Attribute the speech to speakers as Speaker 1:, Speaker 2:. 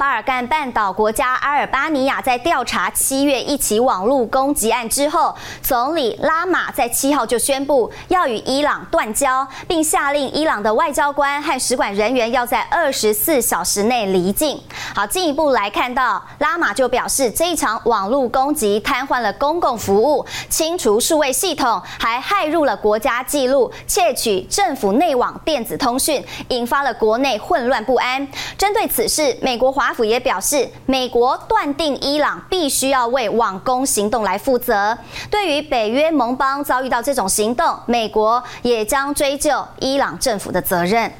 Speaker 1: 巴尔干半岛国家阿尔巴尼亚在调查七月一起网络攻击案之后，总理拉马在七号就宣布要与伊朗断交，并下令伊朗的外交官和使馆人员要在二十四小时内离境。好，进一步来看到，拉马就表示，这一场网络攻击瘫痪了公共服务，清除数位系统，还骇入了国家记录，窃取政府内网电子通讯，引发了国内混乱不安。针对此事，美国华府也表示，美国断定伊朗必须要为网攻行动来负责。对于北约盟邦遭遇到这种行动，美国也将追究伊朗政府的责任。